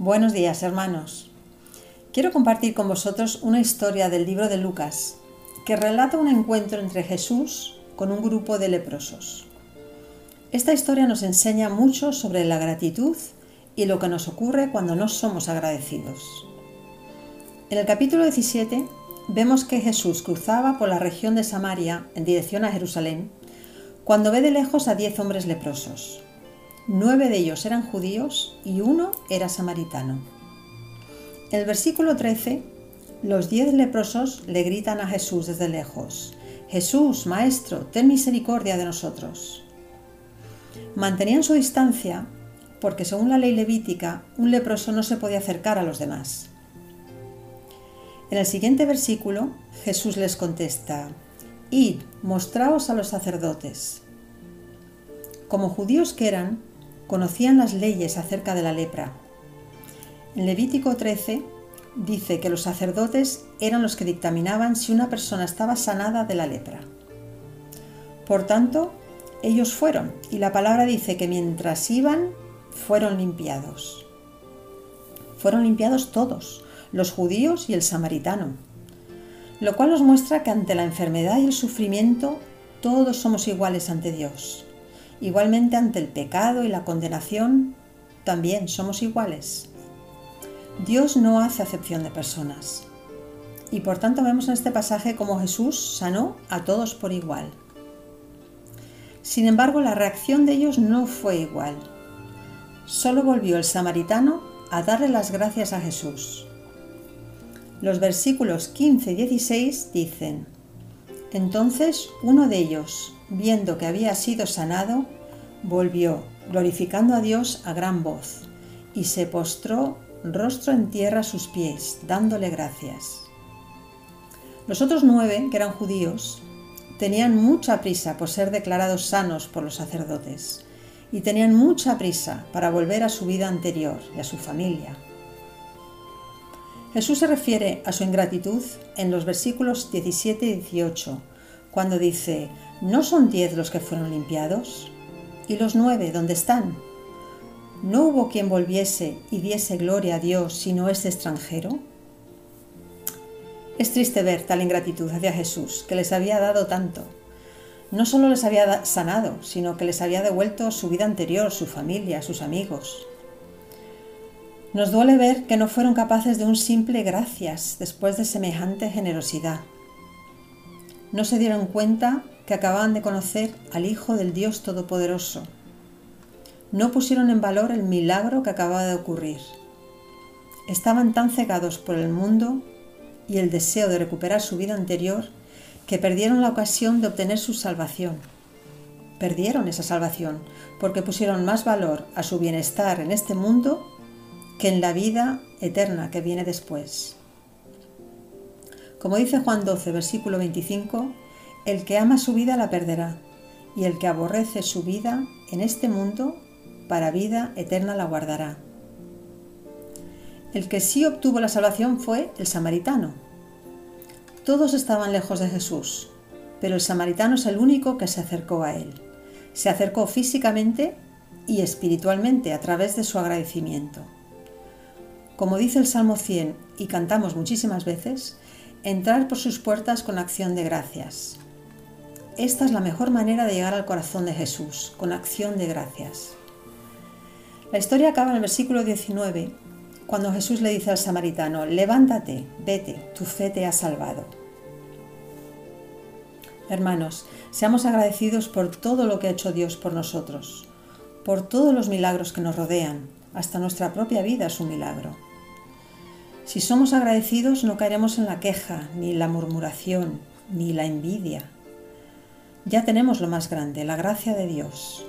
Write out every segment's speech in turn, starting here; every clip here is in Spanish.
Buenos días, hermanos. Quiero compartir con vosotros una historia del libro de Lucas que relata un encuentro entre Jesús con un grupo de leprosos. Esta historia nos enseña mucho sobre la gratitud y lo que nos ocurre cuando no somos agradecidos. En el capítulo 17 vemos que Jesús cruzaba por la región de Samaria en dirección a Jerusalén cuando ve de lejos a diez hombres leprosos. Nueve de ellos eran judíos y uno era samaritano. En el versículo 13, los diez leprosos le gritan a Jesús desde lejos, Jesús, Maestro, ten misericordia de nosotros. Mantenían su distancia porque según la ley levítica, un leproso no se podía acercar a los demás. En el siguiente versículo, Jesús les contesta, Id, mostraos a los sacerdotes. Como judíos que eran, conocían las leyes acerca de la lepra. En Levítico 13 dice que los sacerdotes eran los que dictaminaban si una persona estaba sanada de la lepra. Por tanto, ellos fueron, y la palabra dice que mientras iban, fueron limpiados. Fueron limpiados todos, los judíos y el samaritano, lo cual nos muestra que ante la enfermedad y el sufrimiento todos somos iguales ante Dios. Igualmente ante el pecado y la condenación, también somos iguales. Dios no hace acepción de personas. Y por tanto vemos en este pasaje cómo Jesús sanó a todos por igual. Sin embargo, la reacción de ellos no fue igual. Solo volvió el samaritano a darle las gracias a Jesús. Los versículos 15 y 16 dicen, Entonces uno de ellos, viendo que había sido sanado, volvió, glorificando a Dios a gran voz, y se postró rostro en tierra a sus pies, dándole gracias. Los otros nueve, que eran judíos, tenían mucha prisa por ser declarados sanos por los sacerdotes, y tenían mucha prisa para volver a su vida anterior y a su familia. Jesús se refiere a su ingratitud en los versículos 17 y 18, cuando dice, ¿no son diez los que fueron limpiados? ¿Y los nueve dónde están? ¿No hubo quien volviese y diese gloria a Dios sino este extranjero? Es triste ver tal ingratitud hacia Jesús, que les había dado tanto. No solo les había sanado, sino que les había devuelto su vida anterior, su familia, sus amigos. Nos duele ver que no fueron capaces de un simple gracias después de semejante generosidad no se dieron cuenta que acababan de conocer al Hijo del Dios Todopoderoso. No pusieron en valor el milagro que acababa de ocurrir. Estaban tan cegados por el mundo y el deseo de recuperar su vida anterior que perdieron la ocasión de obtener su salvación. Perdieron esa salvación porque pusieron más valor a su bienestar en este mundo que en la vida eterna que viene después. Como dice Juan 12, versículo 25, el que ama su vida la perderá, y el que aborrece su vida en este mundo, para vida eterna la guardará. El que sí obtuvo la salvación fue el samaritano. Todos estaban lejos de Jesús, pero el samaritano es el único que se acercó a él. Se acercó físicamente y espiritualmente a través de su agradecimiento. Como dice el Salmo 100 y cantamos muchísimas veces, entrar por sus puertas con acción de gracias. Esta es la mejor manera de llegar al corazón de Jesús, con acción de gracias. La historia acaba en el versículo 19, cuando Jesús le dice al samaritano, levántate, vete, tu fe te ha salvado. Hermanos, seamos agradecidos por todo lo que ha hecho Dios por nosotros, por todos los milagros que nos rodean, hasta nuestra propia vida es un milagro. Si somos agradecidos no caeremos en la queja, ni la murmuración, ni la envidia. Ya tenemos lo más grande, la gracia de Dios.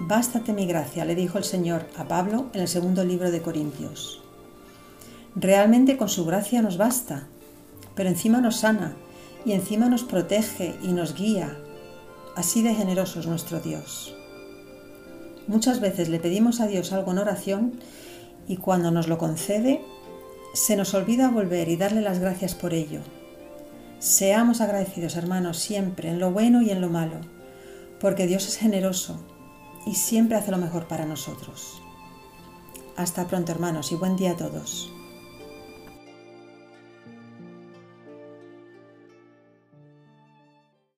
Bástate mi gracia, le dijo el Señor a Pablo en el segundo libro de Corintios. Realmente con su gracia nos basta, pero encima nos sana y encima nos protege y nos guía. Así de generoso es nuestro Dios. Muchas veces le pedimos a Dios algo en oración y cuando nos lo concede se nos olvida volver y darle las gracias por ello. Seamos agradecidos, hermanos, siempre, en lo bueno y en lo malo, porque Dios es generoso y siempre hace lo mejor para nosotros. Hasta pronto hermanos y buen día a todos.